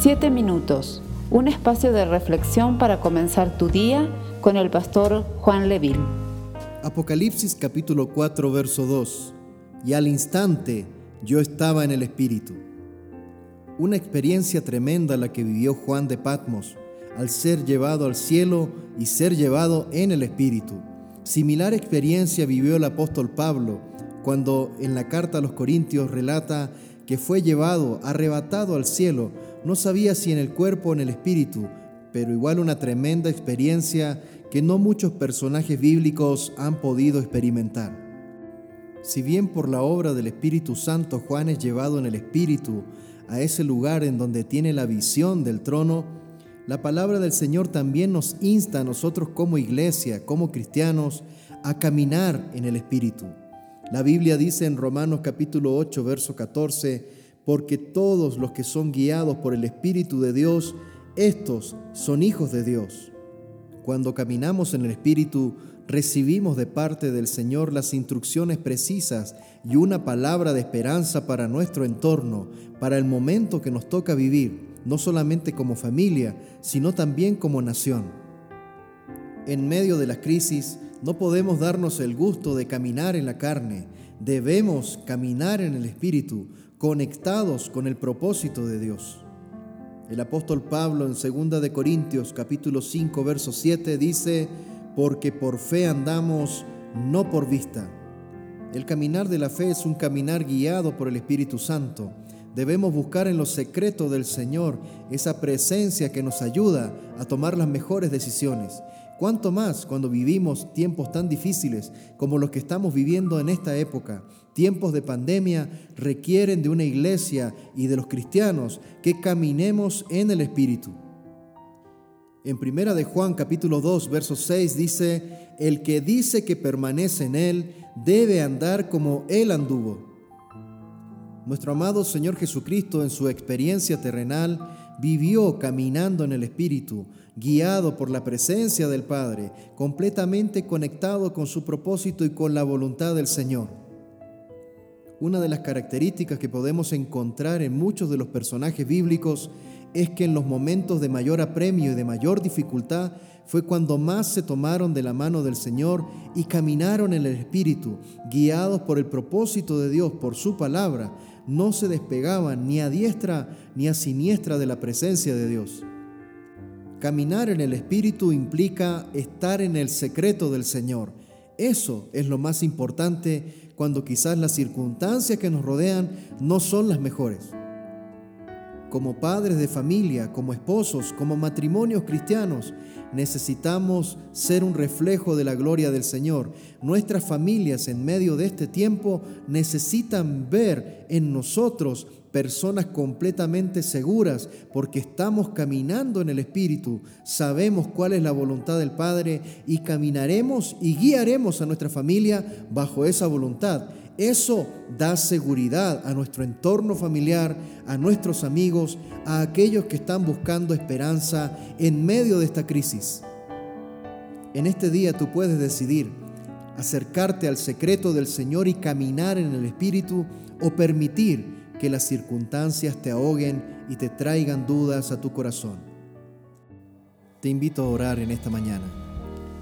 Siete minutos, un espacio de reflexión para comenzar tu día con el pastor Juan Leville. Apocalipsis capítulo 4, verso 2. Y al instante yo estaba en el Espíritu. Una experiencia tremenda la que vivió Juan de Patmos al ser llevado al cielo y ser llevado en el Espíritu. Similar experiencia vivió el apóstol Pablo cuando en la carta a los Corintios relata que fue llevado, arrebatado al cielo, no sabía si en el cuerpo o en el espíritu, pero igual una tremenda experiencia que no muchos personajes bíblicos han podido experimentar. Si bien por la obra del Espíritu Santo Juan es llevado en el Espíritu a ese lugar en donde tiene la visión del trono, la palabra del Señor también nos insta a nosotros como iglesia, como cristianos, a caminar en el Espíritu. La Biblia dice en Romanos capítulo 8, verso 14, porque todos los que son guiados por el Espíritu de Dios, estos son hijos de Dios. Cuando caminamos en el Espíritu, recibimos de parte del Señor las instrucciones precisas y una palabra de esperanza para nuestro entorno, para el momento que nos toca vivir, no solamente como familia, sino también como nación. En medio de la crisis, no podemos darnos el gusto de caminar en la carne, debemos caminar en el Espíritu, conectados con el propósito de Dios. El apóstol Pablo en 2 de Corintios capítulo 5 verso 7 dice, porque por fe andamos, no por vista. El caminar de la fe es un caminar guiado por el Espíritu Santo. Debemos buscar en lo secreto del Señor esa presencia que nos ayuda a tomar las mejores decisiones. Cuanto más cuando vivimos tiempos tan difíciles como los que estamos viviendo en esta época. Tiempos de pandemia requieren de una iglesia y de los cristianos que caminemos en el Espíritu. En primera de Juan capítulo 2 verso 6 dice, el que dice que permanece en él debe andar como él anduvo. Nuestro amado Señor Jesucristo en su experiencia terrenal vivió caminando en el Espíritu, guiado por la presencia del Padre, completamente conectado con su propósito y con la voluntad del Señor. Una de las características que podemos encontrar en muchos de los personajes bíblicos es que en los momentos de mayor apremio y de mayor dificultad fue cuando más se tomaron de la mano del Señor y caminaron en el Espíritu, guiados por el propósito de Dios, por su palabra, no se despegaban ni a diestra ni a siniestra de la presencia de Dios. Caminar en el Espíritu implica estar en el secreto del Señor. Eso es lo más importante cuando quizás las circunstancias que nos rodean no son las mejores como padres de familia, como esposos, como matrimonios cristianos, necesitamos ser un reflejo de la gloria del Señor. Nuestras familias en medio de este tiempo necesitan ver en nosotros personas completamente seguras porque estamos caminando en el Espíritu, sabemos cuál es la voluntad del Padre y caminaremos y guiaremos a nuestra familia bajo esa voluntad. Eso da seguridad a nuestro entorno familiar, a nuestros amigos, a aquellos que están buscando esperanza en medio de esta crisis. En este día tú puedes decidir acercarte al secreto del Señor y caminar en el Espíritu o permitir que las circunstancias te ahoguen y te traigan dudas a tu corazón. Te invito a orar en esta mañana.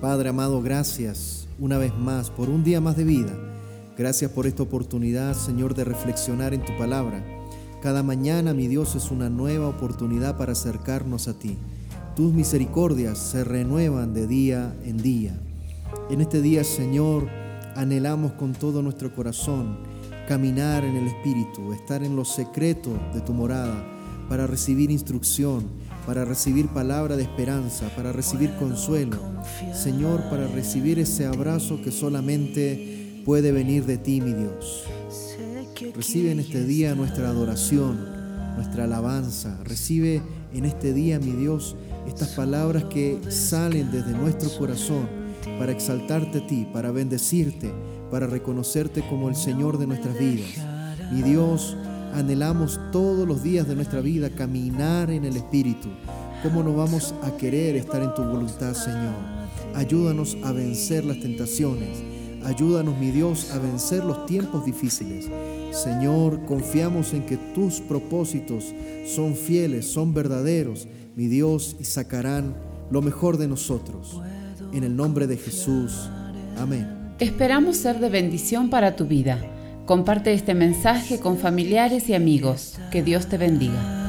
Padre amado, gracias una vez más por un día más de vida Gracias por esta oportunidad, Señor, de reflexionar en tu palabra. Cada mañana, mi Dios, es una nueva oportunidad para acercarnos a ti. Tus misericordias se renuevan de día en día. En este día, Señor, anhelamos con todo nuestro corazón caminar en el Espíritu, estar en los secretos de tu morada, para recibir instrucción, para recibir palabra de esperanza, para recibir consuelo. Señor, para recibir ese abrazo que solamente puede venir de ti, mi Dios. Recibe en este día nuestra adoración, nuestra alabanza. Recibe en este día, mi Dios, estas palabras que salen desde nuestro corazón para exaltarte a ti, para bendecirte, para reconocerte como el Señor de nuestras vidas. Mi Dios, anhelamos todos los días de nuestra vida caminar en el Espíritu. ¿Cómo no vamos a querer estar en tu voluntad, Señor? Ayúdanos a vencer las tentaciones Ayúdanos, mi Dios, a vencer los tiempos difíciles. Señor, confiamos en que tus propósitos son fieles, son verdaderos, mi Dios, y sacarán lo mejor de nosotros. En el nombre de Jesús. Amén. Esperamos ser de bendición para tu vida. Comparte este mensaje con familiares y amigos. Que Dios te bendiga.